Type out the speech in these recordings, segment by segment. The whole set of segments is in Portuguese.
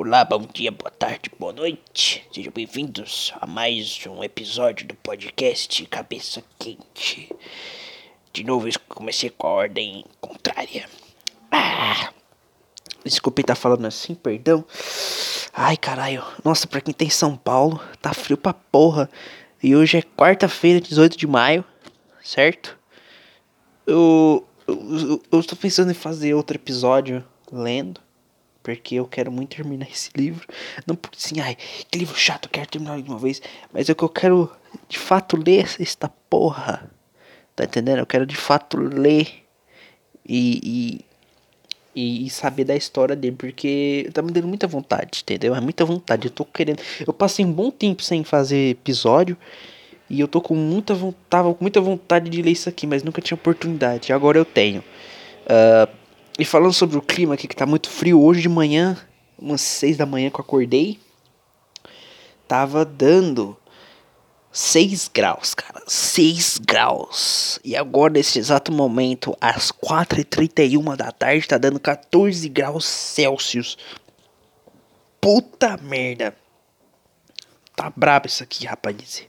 Olá, bom dia, boa tarde, boa noite. Sejam bem-vindos a mais um episódio do podcast Cabeça Quente. De novo, eu comecei com a ordem contrária. Ah, desculpe estar falando assim, perdão. Ai, caralho. Nossa, pra quem tem São Paulo, tá frio pra porra. E hoje é quarta-feira, 18 de maio, certo? Eu, eu, eu estou pensando em fazer outro episódio lendo porque eu quero muito terminar esse livro. Não porque assim, ai, que livro chato, eu quero terminar de uma vez. Mas é que eu quero de fato ler esta porra. Tá entendendo? Eu quero de fato ler e, e, e saber da história dele, porque tá me dando muita vontade, entendeu? É muita vontade. Eu tô querendo. Eu passei um bom tempo sem fazer episódio. E eu tô com muita vontade, com muita vontade de ler isso aqui, mas nunca tinha oportunidade. Agora eu tenho. Uh, e falando sobre o clima aqui que tá muito frio, hoje de manhã, umas 6 da manhã que eu acordei, tava dando 6 graus, cara. 6 graus. E agora, nesse exato momento, às 4h31 da tarde, tá dando 14 graus Celsius. Puta merda. Tá brabo isso aqui, rapaz.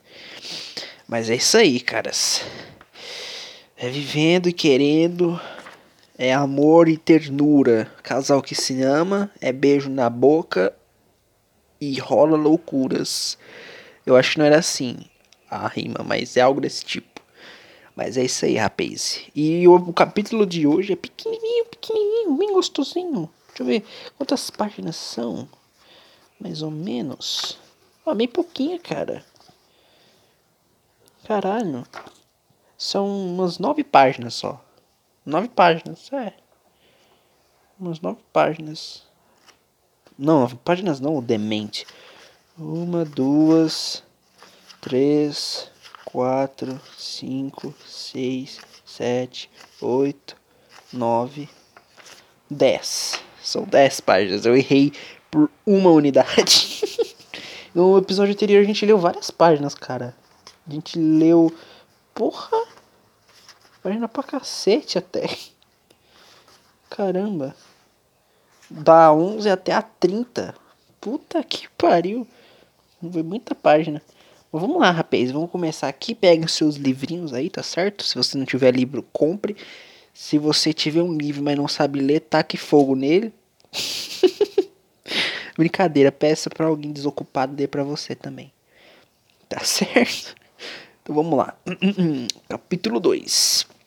Mas é isso aí, caras. É vivendo e querendo é amor e ternura. Casal que se ama, é beijo na boca e rola loucuras. Eu acho que não era assim a rima, mas é algo desse tipo. Mas é isso aí, rapaz. E o, o capítulo de hoje é pequenininho, pequenininho, bem gostosinho. Deixa eu ver quantas páginas são. Mais ou menos. Ah, bem pouquinha, cara. Caralho. São umas nove páginas só. Nove páginas, é. Umas nove páginas. Não, nove páginas não, o demente. Uma, duas, três, quatro, cinco, seis, sete, oito, nove, dez. São dez páginas. Eu errei por uma unidade. no episódio anterior a gente leu várias páginas, cara. A gente leu. Porra! Página pra cacete até. Caramba. Da 11 até a 30. Puta que pariu. Foi muita página. Mas vamos lá, rapaz. Vamos começar aqui. Pega os seus livrinhos aí, tá certo? Se você não tiver livro, compre. Se você tiver um livro, mas não sabe ler, taque fogo nele. Brincadeira, peça para alguém desocupado ler para você também. Tá certo? Então vamos lá. Capítulo 2.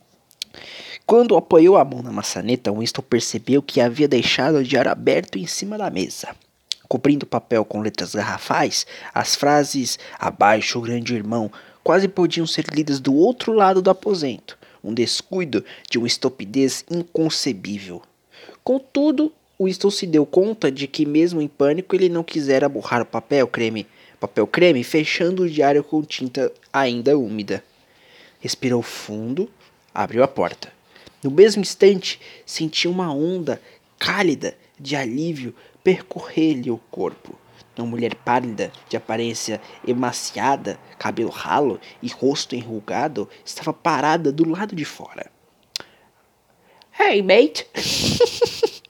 Quando apoiou a mão na maçaneta, Winston percebeu que havia deixado o diário aberto em cima da mesa. Cobrindo o papel com letras garrafais, as frases abaixo o grande irmão quase podiam ser lidas do outro lado do aposento, um descuido de uma estupidez inconcebível. Contudo, Winston se deu conta de que, mesmo em pânico, ele não quisera borrar o papel creme papel creme, fechando o diário com tinta ainda úmida. Respirou fundo, abriu a porta. No mesmo instante, sentiu uma onda cálida de alívio percorrer-lhe o corpo. Uma mulher pálida, de aparência emaciada, cabelo ralo e rosto enrugado, estava parada do lado de fora. Hey, mate!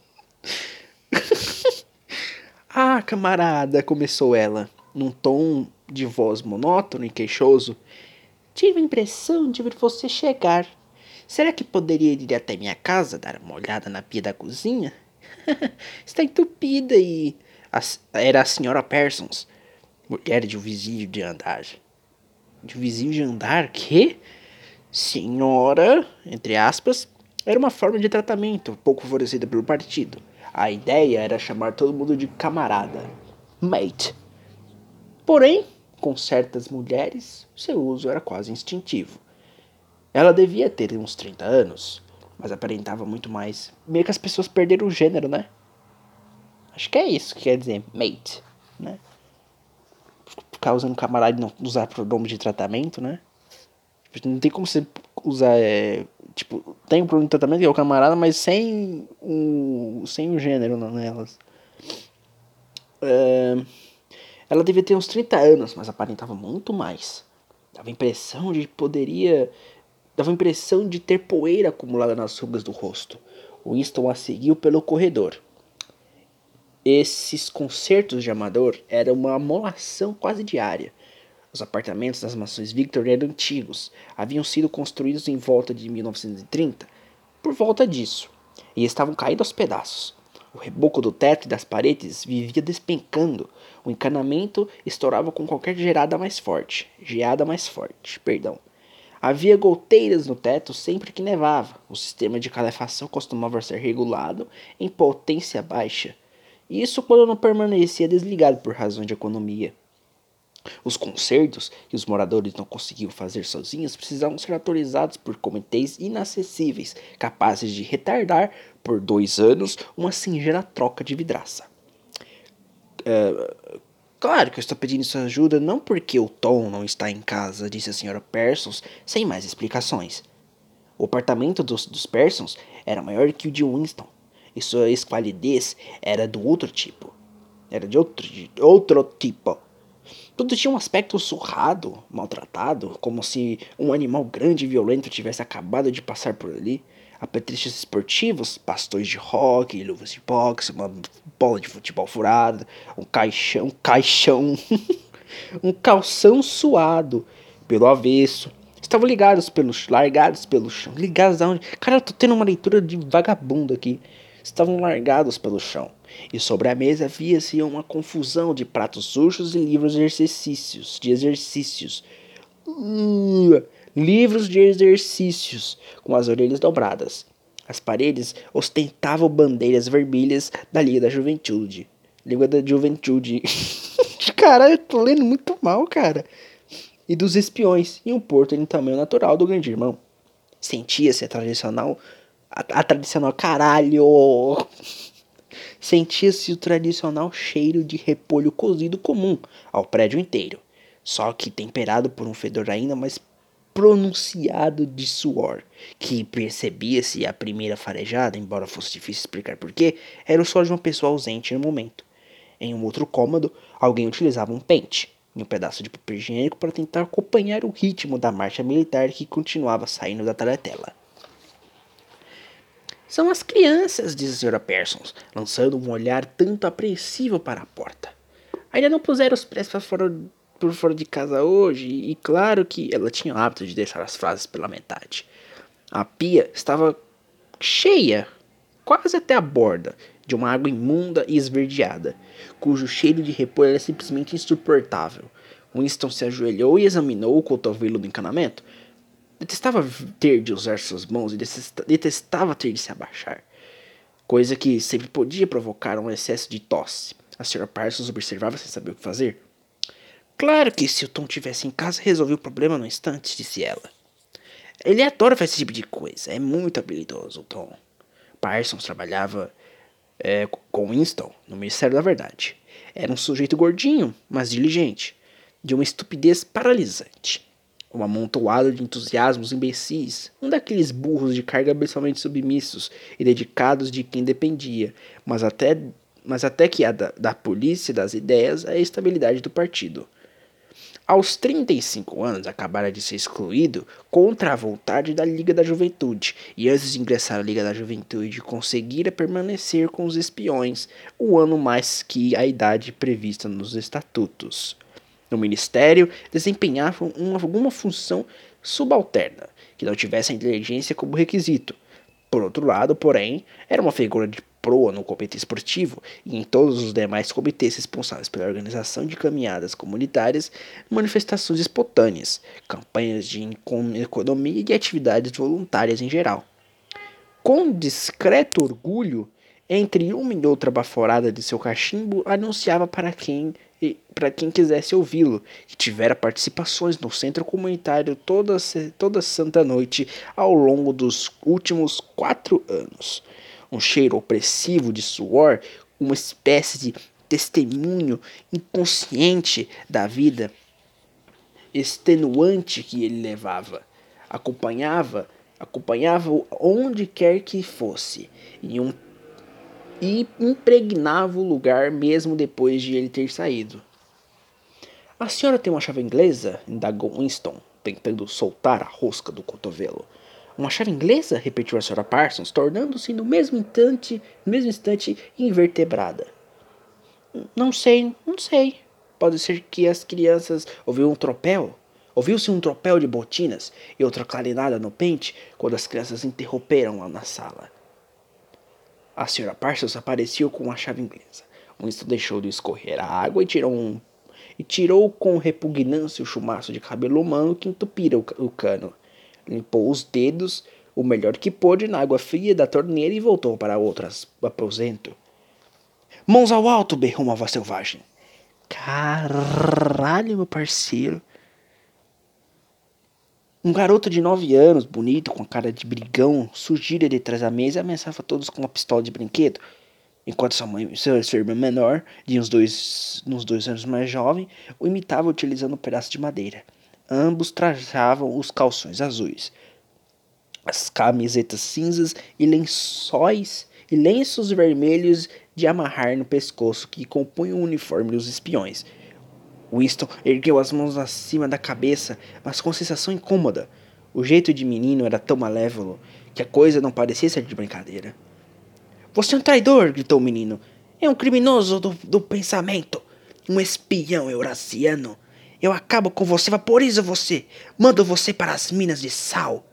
ah, camarada, começou ela num tom de voz monótono e queixoso. Tive a impressão de ver você chegar. Será que poderia ir até minha casa dar uma olhada na pia da cozinha? Está entupida e. Era a senhora Parsons, mulher de um vizinho de andar. De um vizinho de andar? Que? Senhora, entre aspas, era uma forma de tratamento pouco favorecida pelo partido. A ideia era chamar todo mundo de camarada. Mate. Porém, com certas mulheres, seu uso era quase instintivo. Ela devia ter uns 30 anos, mas aparentava muito mais. Meio que as pessoas perderam o gênero, né? Acho que é isso que quer dizer mate, né? Ficar usando camarada e não usar pronome de tratamento, né? Não tem como você usar, é, tipo, tem um pronome de tratamento que é o camarada, mas sem o, sem o gênero nelas. É... Ela devia ter uns 30 anos, mas aparentava muito mais. Dava a impressão de poderia. Dava a impressão de ter poeira acumulada nas rugas do rosto. Winston a seguiu pelo corredor. Esses concertos de amador eram uma amolação quase diária. Os apartamentos das mansões Victor eram antigos, haviam sido construídos em volta de 1930, por volta disso, e estavam caindo aos pedaços. O reboco do teto e das paredes vivia despencando. O encanamento estourava com qualquer gerada mais forte, geada mais forte, perdão. Havia goteiras no teto sempre que nevava. O sistema de calefação costumava ser regulado em potência baixa isso quando não permanecia desligado por razões de economia. Os concertos que os moradores não conseguiam fazer sozinhos precisavam ser autorizados por comitês inacessíveis, capazes de retardar por dois anos uma singela troca de vidraça. Uh, claro que eu estou pedindo sua ajuda não porque o Tom não está em casa, disse a senhora Persons, sem mais explicações. O apartamento dos, dos Persons era maior que o de Winston e sua esqualidez era do outro tipo. Era de outro, de outro tipo. Tudo tinha um aspecto surrado, maltratado, como se um animal grande e violento tivesse acabado de passar por ali. Apetrechos esportivos, bastões de rock, luvas de boxe, uma bola de futebol furada, um caixão, caixão, um calção suado pelo avesso. Estavam ligados pelos, largados pelo chão. Ligados aonde? Cara, eu tô tendo uma leitura de vagabundo aqui estavam largados pelo chão, e sobre a mesa via-se uma confusão de pratos sujos e livros de exercícios, de exercícios. Uh, livros de exercícios, com as orelhas dobradas. As paredes ostentavam bandeiras vermelhas da Liga da Juventude. Liga da Juventude. Caralho, eu tô lendo muito mal, cara. E dos espiões, e um porto em tamanho natural do grande irmão. Sentia-se a tradicional a, a tradicional caralho. Sentia-se o tradicional cheiro de repolho cozido comum ao prédio inteiro, só que temperado por um fedor ainda mais pronunciado de suor, que percebia-se a primeira farejada, embora fosse difícil explicar porquê, era o suor de uma pessoa ausente no momento. Em um outro cômodo, alguém utilizava um pente e um pedaço de papel higiênico para tentar acompanhar o ritmo da marcha militar que continuava saindo da teletela. São as crianças, disse a senhora Persons, lançando um olhar tanto apreensivo para a porta. Ainda não puseram os pés para fora, por fora de casa hoje, e claro que ela tinha o hábito de deixar as frases pela metade. A pia estava cheia, quase até a borda, de uma água imunda e esverdeada, cujo cheiro de repolho era simplesmente insuportável. Winston se ajoelhou e examinou o cotovelo do encanamento, Detestava ter de usar suas mãos e detestava ter de se abaixar. Coisa que sempre podia provocar um excesso de tosse. A senhora Parsons observava sem saber o que fazer. Claro que se o Tom tivesse em casa, resolvia o problema no instante, disse ela. Ele adora fazer esse tipo de coisa. É muito habilidoso, o Tom. Parsons trabalhava é, com Winston no Ministério da Verdade. Era um sujeito gordinho, mas diligente, de uma estupidez paralisante um amontoado de entusiasmos imbecis, um daqueles burros de carga absolutamente submissos e dedicados de quem dependia, mas até, mas até que a da, da polícia das ideias a estabilidade do partido. Aos 35 anos, acabara de ser excluído contra a vontade da Liga da Juventude, e antes de ingressar à Liga da Juventude, conseguira permanecer com os espiões um ano mais que a idade prevista nos estatutos no ministério desempenhavam uma, alguma função subalterna, que não tivesse a inteligência como requisito. Por outro lado, porém, era uma figura de proa no comitê esportivo e em todos os demais comitês responsáveis pela organização de caminhadas comunitárias, manifestações espontâneas, campanhas de economia e atividades voluntárias em geral. Com discreto orgulho, entre uma e outra baforada de seu cachimbo, anunciava para quem para quem quisesse ouvi-lo, que tivera participações no centro comunitário toda, toda santa noite ao longo dos últimos quatro anos. Um cheiro opressivo de suor, uma espécie de testemunho inconsciente da vida extenuante que ele levava. Acompanhava, acompanhava onde quer que fosse, em um e impregnava o lugar mesmo depois de ele ter saído. A senhora tem uma chave inglesa? indagou Winston, tentando soltar a rosca do cotovelo. Uma chave inglesa? repetiu a senhora Parsons, tornando-se no mesmo instante, no mesmo instante invertebrada. Não sei, não sei. Pode ser que as crianças ouviram um tropel. Ouviu-se um tropel de botinas e outra clarinada no pente quando as crianças interromperam lá na sala. A senhora Parsons apareceu com uma chave inglesa. Winston deixou de escorrer a água e tirou um e tirou com repugnância o chumaço de cabelo humano que entupira o, o cano. Limpou os dedos o melhor que pôde na água fria da torneira e voltou para outro aposento. Mãos ao alto! berrou uma voz selvagem. Caralho, meu parceiro. Um garoto de nove anos, bonito, com cara de brigão, surgira de trás da mesa e ameaçava todos com uma pistola de brinquedo. Enquanto sua mãe, seu, seu irmão menor, de uns dois, uns dois anos mais jovem, o imitava utilizando um pedaço de madeira. Ambos trajavam os calções azuis, as camisetas cinzas e lençóis e lenços vermelhos de amarrar no pescoço que compunham o uniforme dos espiões. Winston ergueu as mãos acima da cabeça, mas com sensação incômoda. O jeito de menino era tão malévolo que a coisa não parecia ser de brincadeira. Você é um traidor! gritou o menino. É um criminoso do, do pensamento. Um espião eurasiano. Eu acabo com você, vaporizo você. Mando você para as minas de sal.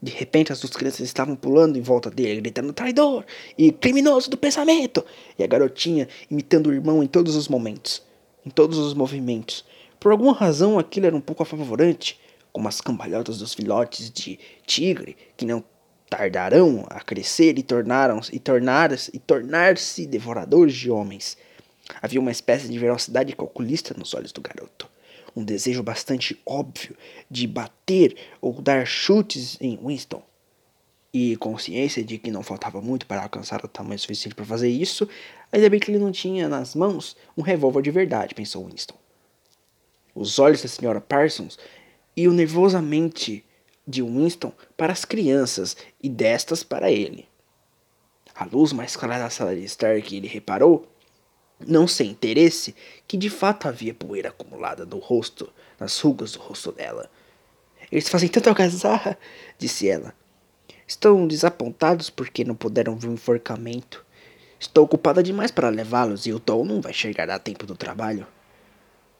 De repente, as duas crianças estavam pulando em volta dele, gritando traidor e criminoso do pensamento. E a garotinha imitando o irmão em todos os momentos, em todos os movimentos. Por alguma razão, aquilo era um pouco apavorante, como as cambalhotas dos filhotes de tigre que não tardarão a crescer e tornaram e tornar e tornar-se devoradores de homens. Havia uma espécie de velocidade calculista nos olhos do garoto, um desejo bastante óbvio de bater ou dar chutes em Winston. E consciência de que não faltava muito para alcançar o tamanho suficiente para fazer isso, ainda bem que ele não tinha nas mãos um revólver de verdade, pensou Winston. Os olhos da senhora Parsons iam nervosamente de Winston para as crianças e destas para ele. A luz mais clara da sala de estar que ele reparou, não sem interesse, que de fato havia poeira acumulada no rosto, nas rugas do rosto dela. Eles fazem tanta algazarra, disse ela. Estão desapontados porque não puderam ver o enforcamento. Estou ocupada demais para levá-los e o Tom não vai chegar a tempo do trabalho.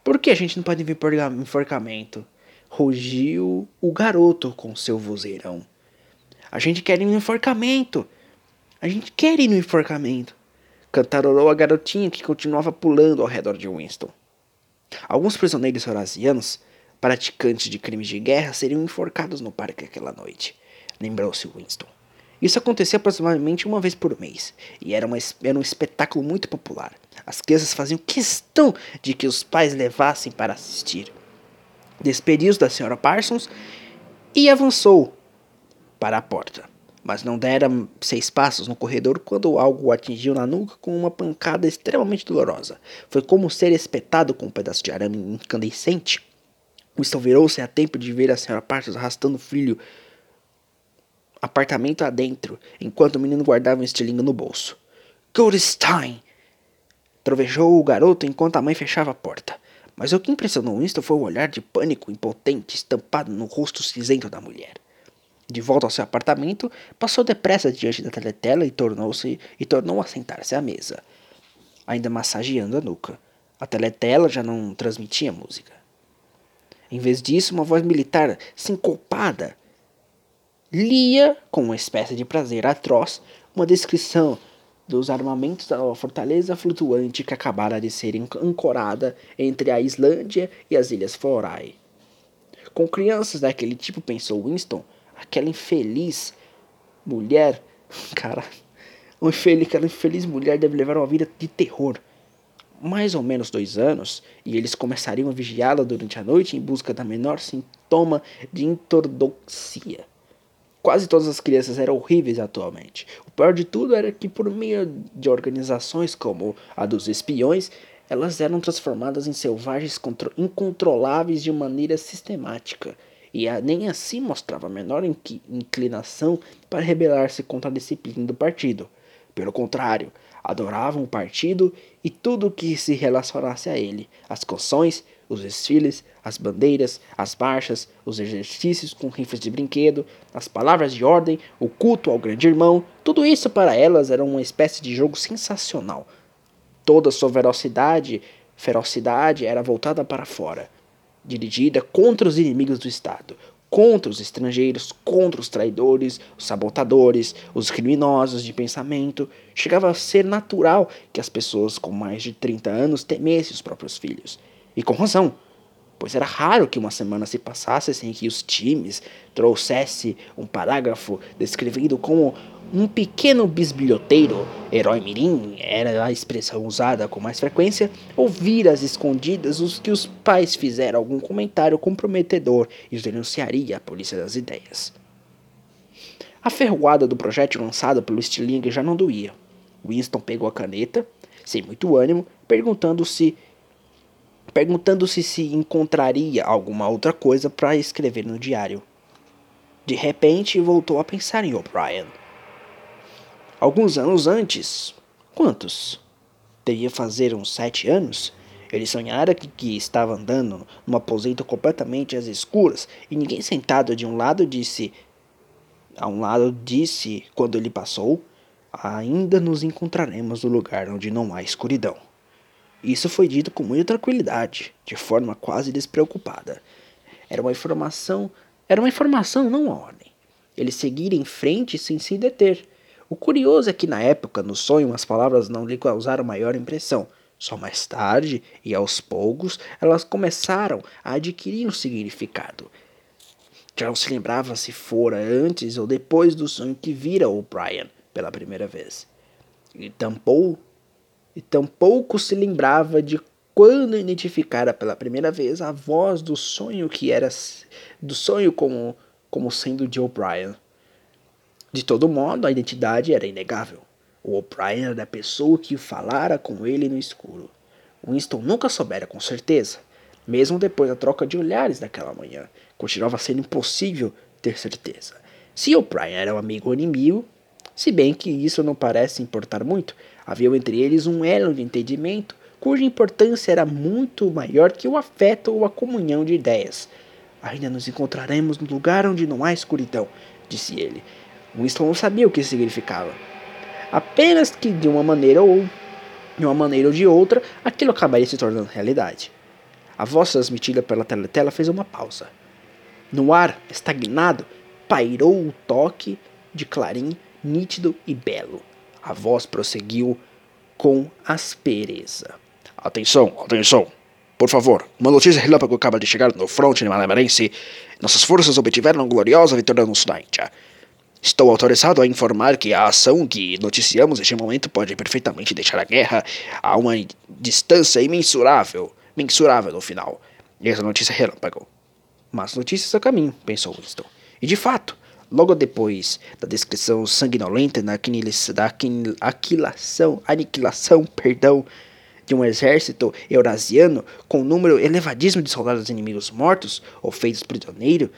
Por que a gente não pode ver enforcamento? rugiu o garoto com seu vozeirão. A gente quer ir no enforcamento. A gente quer ir no enforcamento. Cantarolou a garotinha que continuava pulando ao redor de Winston. Alguns prisioneiros eurasianos, praticantes de crimes de guerra, seriam enforcados no parque aquela noite, lembrou-se Winston. Isso acontecia aproximadamente uma vez por mês, e era, uma, era um espetáculo muito popular. As crianças faziam questão de que os pais levassem para assistir despediu-se da senhora Parsons e avançou para a porta. Mas não dera seis passos no corredor quando algo o atingiu na nuca com uma pancada extremamente dolorosa. Foi como ser espetado com um pedaço de arame incandescente. Winston virou-se a tempo de ver a senhora Parsons arrastando o filho apartamento adentro, enquanto o menino guardava um estilingue no bolso. Goldstein! Trovejou o garoto enquanto a mãe fechava a porta. Mas o que impressionou Winston foi o olhar de pânico impotente estampado no rosto cinzento da mulher. De volta ao seu apartamento, passou depressa diante da teletela e tornou-se e tornou a sentar-se à mesa, ainda massageando a nuca. A teletela já não transmitia música. Em vez disso, uma voz militar sincopada lia, com uma espécie de prazer atroz, uma descrição dos armamentos da fortaleza flutuante que acabara de ser ancorada entre a Islândia e as Ilhas Forai. Com crianças daquele tipo, pensou Winston, aquela infeliz mulher, cara, infeliz, aquela infeliz mulher deve levar uma vida de terror. Mais ou menos dois anos, e eles começariam a vigiá-la durante a noite em busca da menor sintoma de intordoxia. Quase todas as crianças eram horríveis atualmente. O pior de tudo era que, por meio de organizações como a dos espiões, elas eram transformadas em selvagens incontroláveis de maneira sistemática, e nem assim mostrava a menor inclinação para rebelar-se contra a disciplina do partido. Pelo contrário, adoravam o partido e tudo o que se relacionasse a ele, as canções, os desfiles, as bandeiras, as marchas, os exercícios com rifles de brinquedo, as palavras de ordem, o culto ao grande irmão, tudo isso para elas era uma espécie de jogo sensacional. Toda sua velocidade, ferocidade era voltada para fora, dirigida contra os inimigos do Estado, contra os estrangeiros, contra os traidores, os sabotadores, os criminosos de pensamento. Chegava a ser natural que as pessoas com mais de 30 anos temessem os próprios filhos. E com razão, pois era raro que uma semana se passasse sem que os times trouxesse um parágrafo descrevendo como um pequeno bisbilhoteiro, herói mirim, era a expressão usada com mais frequência, ouvir às escondidas os que os pais fizeram algum comentário comprometedor e os denunciaria à polícia das ideias. A ferroada do projétil lançado pelo Stirling já não doía. Winston pegou a caneta, sem muito ânimo, perguntando se perguntando-se se encontraria alguma outra coisa para escrever no diário. De repente, voltou a pensar em O'Brien. Alguns anos antes, quantos? Devia fazer uns sete anos. Ele sonhara que, que estava andando num aposento completamente às escuras e ninguém sentado de um lado disse. A um lado disse, quando ele passou, ainda nos encontraremos no lugar onde não há escuridão. Isso foi dito com muita tranquilidade, de forma quase despreocupada. Era uma informação, era uma informação, não uma ordem. Ele seguira em frente sem se deter o curioso é que na época, no sonho, as palavras não lhe causaram maior impressão. Só mais tarde, e aos poucos, elas começaram a adquirir um significado. Já não se lembrava se fora antes ou depois do sonho que vira O'Brien pela primeira vez. E tampouco, e tampouco se lembrava de quando identificara pela primeira vez a voz do sonho que era do sonho como, como sendo de O'Brien. De todo modo, a identidade era inegável. O O'Brien era a pessoa que falara com ele no escuro. Winston nunca soubera com certeza, mesmo depois da troca de olhares daquela manhã. Continuava sendo impossível ter certeza. Se O'Brien era um amigo ou inimigo, se bem que isso não parece importar muito, havia entre eles um elo de entendimento cuja importância era muito maior que o afeto ou a comunhão de ideias. Ainda nos encontraremos no lugar onde não há escuridão, disse ele. Winston não sabia o que significava. Apenas que de uma maneira ou de uma maneira ou de outra, aquilo acabaria se tornando realidade. A voz transmitida pela teletela fez uma pausa. No ar, estagnado, pairou o toque de clarim nítido e belo. A voz prosseguiu com aspereza. Atenção, atenção. Por favor, uma notícia relâmpago acaba de chegar no fronte malamarense. Nossas forças obtiveram gloriosa vitória no Sudaita. Estou autorizado a informar que a ação que noticiamos neste momento pode perfeitamente deixar a guerra a uma distância imensurável, mensurável no final. E essa notícia é relâmpago. Mas notícias a caminho, pensou Winston. E de fato, logo depois da descrição sanguinolenta da, da aquilação, aniquilação, perdão, de um exército eurasiano com um número elevadíssimo de soldados inimigos mortos ou feitos prisioneiros,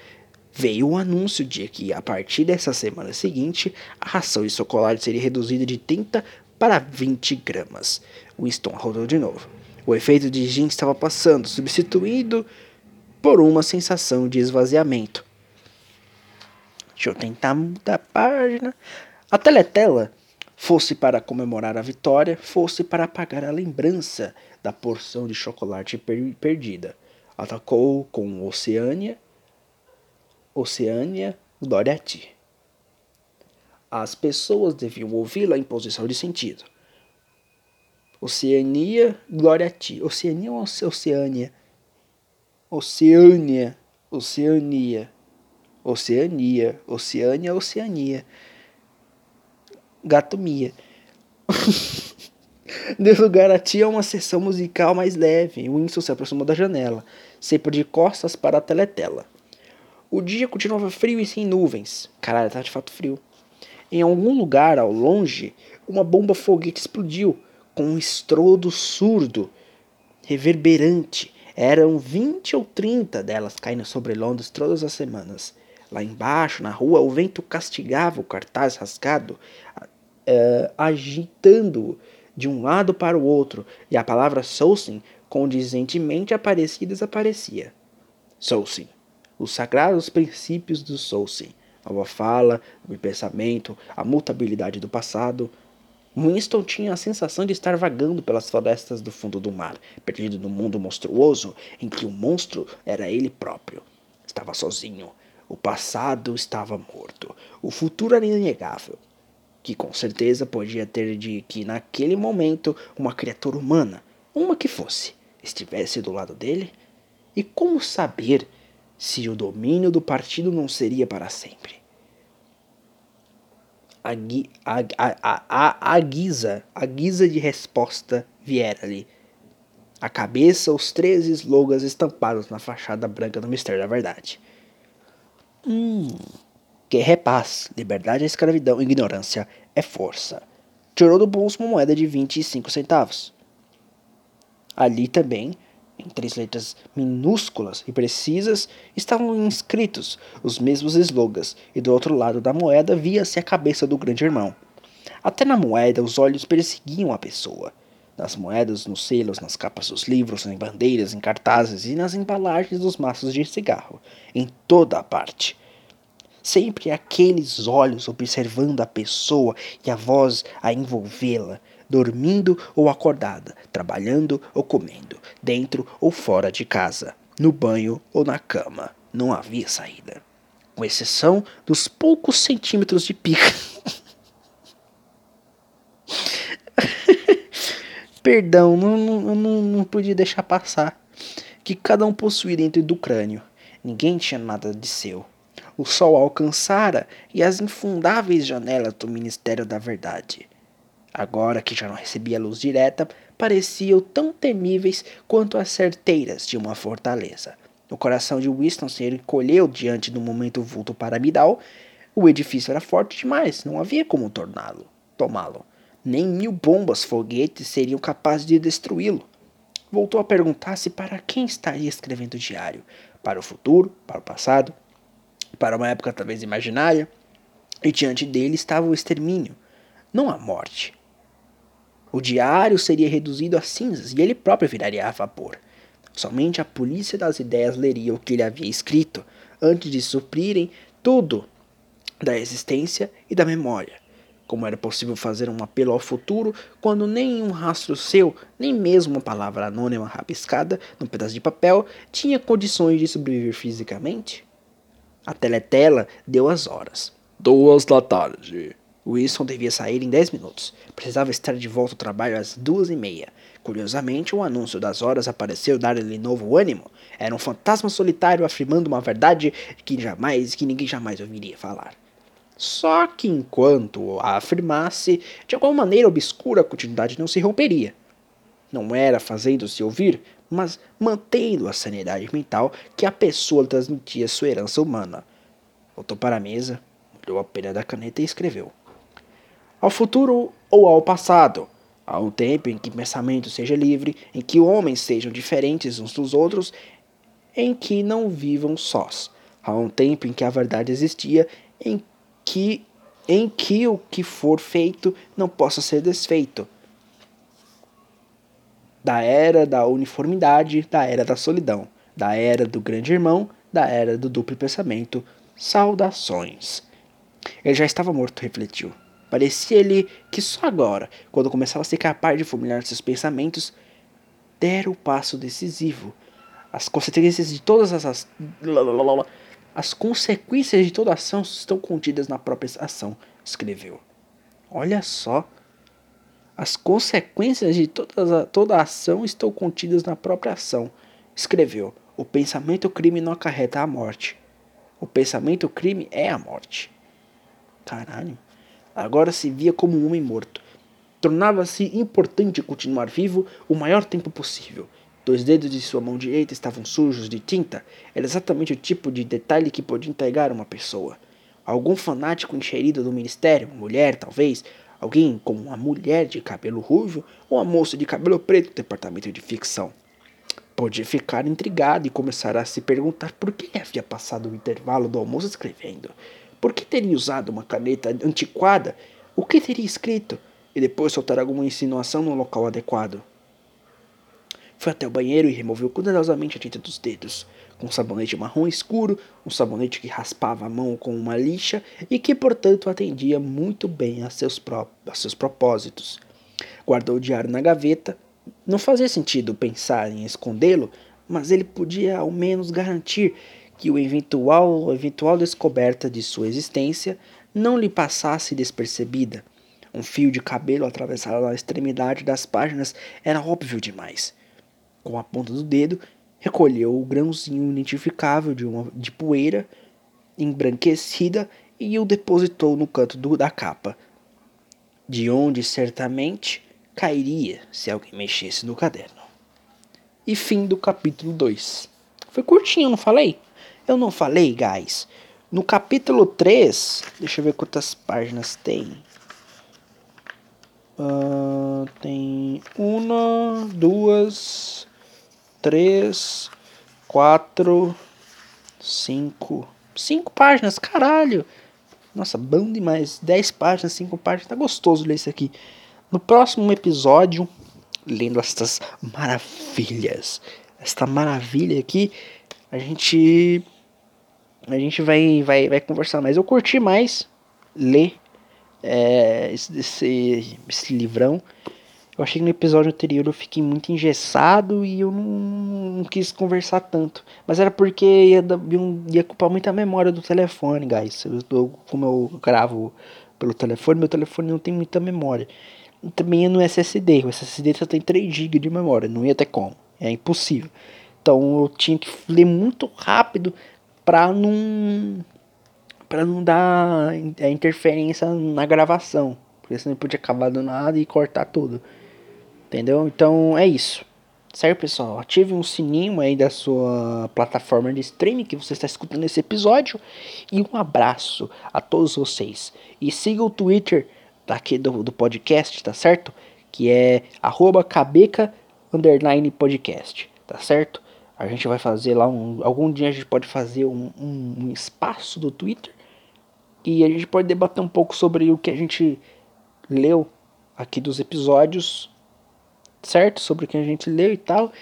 veio o anúncio de que, a partir dessa semana seguinte, a ração de chocolate seria reduzida de 30 para 20 gramas. Winston rodou de novo. O efeito de gin estava passando, substituído por uma sensação de esvaziamento. Deixa eu tentar mudar a página. A teletela, fosse para comemorar a vitória, fosse para apagar a lembrança da porção de chocolate per perdida. Atacou com Oceânia Oceânia, glória a ti. As pessoas deviam ouvi-la em posição de sentido. Oceania, glória a ti. Oceania ou Oceânia? Oceânia, Oceania. Oceania, Oceânia, Oceania. Gato Mia. Deu lugar a ti a uma sessão musical mais leve. Winston se aproximou da janela, sempre de costas para a teletela. O dia continuava frio e sem nuvens. Caralho, tá de fato frio. Em algum lugar ao longe, uma bomba foguete explodiu com um estrondo surdo, reverberante. Eram 20 ou 30 delas caindo sobre Londres todas as semanas. Lá embaixo, na rua, o vento castigava o cartaz rasgado, uh, agitando de um lado para o outro, e a palavra Sousin condizentemente aparecia e desaparecia. Sousin os sagrados princípios do Soulsin, a boa fala, o pensamento, a mutabilidade do passado. Winston tinha a sensação de estar vagando pelas florestas do fundo do mar, perdido no mundo monstruoso em que o monstro era ele próprio. Estava sozinho. O passado estava morto. O futuro era inegável. Que com certeza podia ter de que naquele momento uma criatura humana, uma que fosse, estivesse do lado dele? E como saber se o domínio do partido não seria para sempre? A, a, a, a, a, guisa, a guisa de resposta viera-lhe. A cabeça, os três slogans estampados na fachada branca do Mistério da Verdade. Hum. Guerra é paz, liberdade é escravidão, ignorância é força. Tirou do bolso uma moeda de 25 centavos. Ali também, em três letras minúsculas e precisas, estavam inscritos os mesmos slogans, e do outro lado da moeda via-se a cabeça do grande irmão. Até na moeda os olhos perseguiam a pessoa. Nas moedas, nos selos, nas capas dos livros, em bandeiras, em cartazes e nas embalagens dos maços de cigarro, em toda a parte. Sempre aqueles olhos observando a pessoa e a voz a envolvê-la, dormindo ou acordada, trabalhando ou comendo, dentro ou fora de casa, no banho ou na cama. Não havia saída. Com exceção dos poucos centímetros de pica. Perdão, não, não, não, não podia deixar passar. Que cada um possuía dentro do crânio. Ninguém tinha nada de seu. O sol alcançara e as infundáveis janelas do Ministério da Verdade agora que já não recebia luz direta, pareciam tão temíveis quanto as certeiras de uma fortaleza. O coração de Winston se encolheu diante do momento vulto piramidal. O edifício era forte demais, não havia como torná-lo, tomá-lo. Nem mil bombas foguetes seriam capazes de destruí-lo. Voltou a perguntar-se para quem estaria escrevendo o diário: para o futuro, para o passado, para uma época talvez imaginária. E diante dele estava o extermínio, não a morte, o diário seria reduzido a cinzas e ele próprio viraria a vapor. Somente a polícia das ideias leria o que ele havia escrito, antes de suprirem tudo da existência e da memória. Como era possível fazer um apelo ao futuro quando nem um rastro seu, nem mesmo uma palavra anônima rabiscada num pedaço de papel, tinha condições de sobreviver fisicamente? A teletela deu as horas. Duas da tarde. Wilson devia sair em 10 minutos. Precisava estar de volta ao trabalho às duas e meia. Curiosamente, o anúncio das horas apareceu dar-lhe novo ânimo. Era um fantasma solitário afirmando uma verdade que jamais, que ninguém jamais ouviria falar. Só que enquanto a afirmasse, de alguma maneira obscura a continuidade não se romperia. Não era fazendo-se ouvir, mas mantendo a sanidade mental que a pessoa transmitia sua herança humana. Voltou para a mesa, molhou a pena da caneta e escreveu ao futuro ou ao passado. Há um tempo em que pensamento seja livre, em que homens sejam diferentes uns dos outros, em que não vivam sós. Há um tempo em que a verdade existia, em que, em que o que for feito não possa ser desfeito. Da era da uniformidade, da era da solidão, da era do grande irmão, da era do duplo pensamento. Saudações. Ele já estava morto, refletiu. Parecia-lhe que só agora, quando começava a ser capaz de formular seus pensamentos, dera o passo decisivo. As consequências de todas as, as as consequências de toda ação estão contidas na própria ação, escreveu. Olha só. As consequências de toda, toda ação estão contidas na própria ação, escreveu. O pensamento crime não acarreta a morte. O pensamento crime é a morte. Caralho. Agora se via como um homem morto. Tornava-se importante continuar vivo o maior tempo possível. Dois dedos de sua mão direita estavam sujos de tinta. Era exatamente o tipo de detalhe que podia entregar uma pessoa. Algum fanático encherido do ministério, mulher talvez, alguém como uma mulher de cabelo ruivo ou uma moça de cabelo preto do departamento de ficção. Podia ficar intrigado e começar a se perguntar por que havia passado o intervalo do almoço escrevendo. Por que teria usado uma caneta antiquada? O que teria escrito? E depois soltar alguma insinuação no local adequado. Foi até o banheiro e removeu cuidadosamente a tinta dos dedos. Com um sabonete marrom escuro, um sabonete que raspava a mão com uma lixa e que, portanto, atendia muito bem a seus, pró a seus propósitos. Guardou o diário na gaveta. Não fazia sentido pensar em escondê-lo, mas ele podia ao menos garantir que o eventual, eventual descoberta de sua existência não lhe passasse despercebida. Um fio de cabelo atravessado na extremidade das páginas era óbvio demais. Com a ponta do dedo, recolheu o grãozinho identificável de, uma, de poeira embranquecida e o depositou no canto do, da capa, de onde certamente cairia se alguém mexesse no caderno. E fim do capítulo 2. Foi curtinho, não falei? Eu não falei, guys. No capítulo 3, deixa eu ver quantas páginas tem. Uh, tem uma, duas, três, quatro, cinco. Cinco páginas, caralho! Nossa, bom demais. Dez páginas, cinco páginas. Tá gostoso ler isso aqui. No próximo episódio, lendo estas maravilhas, esta maravilha aqui, a gente a gente vai vai vai conversar mais. Eu curti mais ler é, esse, esse, esse livrão. Eu achei que no episódio anterior eu fiquei muito engessado e eu não, não quis conversar tanto. Mas era porque ia, ia culpar muita memória do telefone, guys. Eu, como eu gravo pelo telefone, meu telefone não tem muita memória. E também é no SSD. O SSD só tem 3 GB de memória, não ia ter como. É impossível. Então eu tinha que ler muito rápido pra não para não dar interferência na gravação, porque senão podia acabar do nada e cortar tudo. Entendeu? Então é isso. Certo, pessoal? Ative um sininho aí da sua plataforma de streaming que você está escutando esse episódio. E um abraço a todos vocês. E siga o Twitter daqui do, do podcast, tá certo? Que é arroba tá certo? A gente vai fazer lá um. Algum dia a gente pode fazer um, um, espaço do Twitter. E a gente pode debater um pouco sobre o que a gente leu aqui dos episódios certo? Sobre o que a gente leu e tal.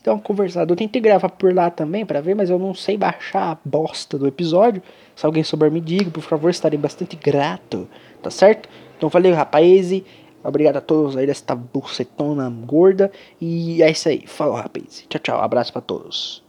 Então, conversado. Eu tentei gravar por lá também para ver, mas eu não sei baixar a bosta do episódio. Se alguém souber, me diga, por favor, estarei bastante grato, tá certo? Então, valeu, rapaz. Obrigado a todos aí desta bucetona gorda. E é isso aí. Falou, rapaz. Tchau, tchau. Abraço para todos.